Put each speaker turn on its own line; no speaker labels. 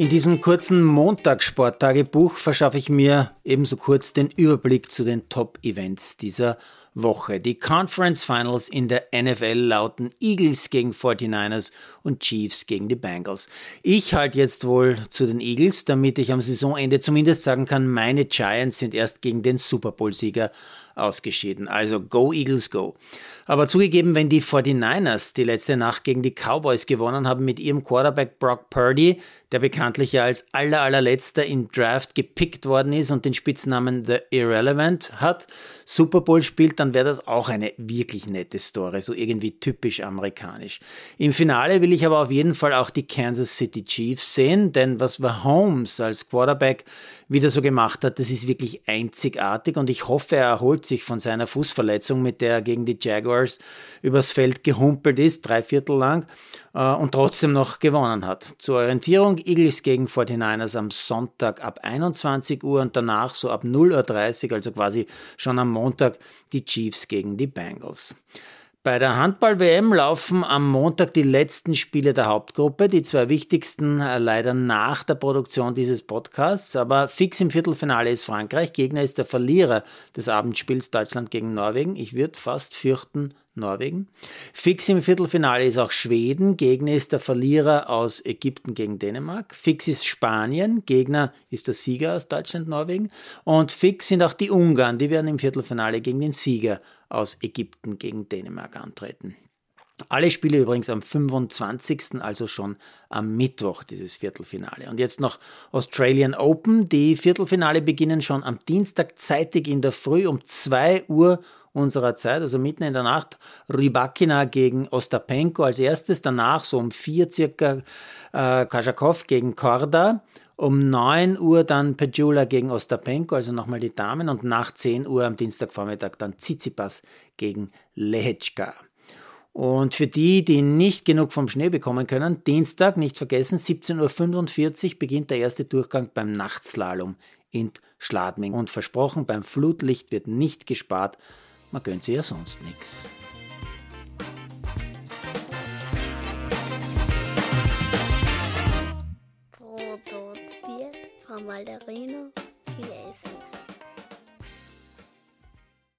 In diesem kurzen Montagssporttagebuch verschaffe ich mir ebenso kurz den Überblick zu den Top-Events dieser Woche. Die Conference Finals in der NFL lauten Eagles gegen 49ers und Chiefs gegen die Bengals. Ich halte jetzt wohl zu den Eagles, damit ich am Saisonende zumindest sagen kann, meine Giants sind erst gegen den Super Bowl-Sieger ausgeschieden. Also go Eagles go. Aber zugegeben, wenn die 49ers die letzte Nacht gegen die Cowboys gewonnen haben mit ihrem Quarterback Brock Purdy, der bekanntlich ja als aller allerletzter im Draft gepickt worden ist und den Spitznamen The Irrelevant hat, Super Bowl spielt, dann wäre das auch eine wirklich nette Story, so irgendwie typisch amerikanisch. Im Finale will ich aber auf jeden Fall auch die Kansas City Chiefs sehen, denn was Holmes als Quarterback wieder so gemacht hat, das ist wirklich einzigartig und ich hoffe, er erholt sich von seiner Fußverletzung, mit der er gegen die Jaguars übers Feld gehumpelt ist, drei Viertel lang, äh, und trotzdem noch gewonnen hat. Zur Orientierung Eagles gegen 49ers am Sonntag ab 21 Uhr und danach so ab 0.30 Uhr, also quasi schon am Montag, die Chiefs gegen die Bengals. Bei der Handball-WM laufen am Montag die letzten Spiele der Hauptgruppe, die zwei wichtigsten äh, leider nach der Produktion dieses Podcasts, aber fix im Viertelfinale ist Frankreich, Gegner ist der Verlierer des Abendspiels Deutschland gegen Norwegen. Ich würde fast fürchten, Norwegen. Fix im Viertelfinale ist auch Schweden. Gegner ist der Verlierer aus Ägypten gegen Dänemark. Fix ist Spanien. Gegner ist der Sieger aus Deutschland, Norwegen. Und fix sind auch die Ungarn. Die werden im Viertelfinale gegen den Sieger aus Ägypten gegen Dänemark antreten. Alle Spiele übrigens am 25., also schon am Mittwoch, dieses Viertelfinale. Und jetzt noch Australian Open. Die Viertelfinale beginnen schon am Dienstag zeitig in der Früh um 2 Uhr unserer Zeit, also mitten in der Nacht, Rybakina gegen Ostapenko als erstes, danach so um vier circa äh, Kaschakov gegen Korda, um 9 Uhr dann Pejula gegen Ostapenko, also nochmal die Damen, und nach 10 Uhr am Dienstagvormittag dann Tsitsipas gegen Lehechka. Und für die, die nicht genug vom Schnee bekommen können, Dienstag, nicht vergessen, 17.45 Uhr beginnt der erste Durchgang beim Nachtslalom in Schladming. Und versprochen, beim Flutlicht wird nicht gespart, man gönnt sich ja sonst nichts.
Produziert von Malderino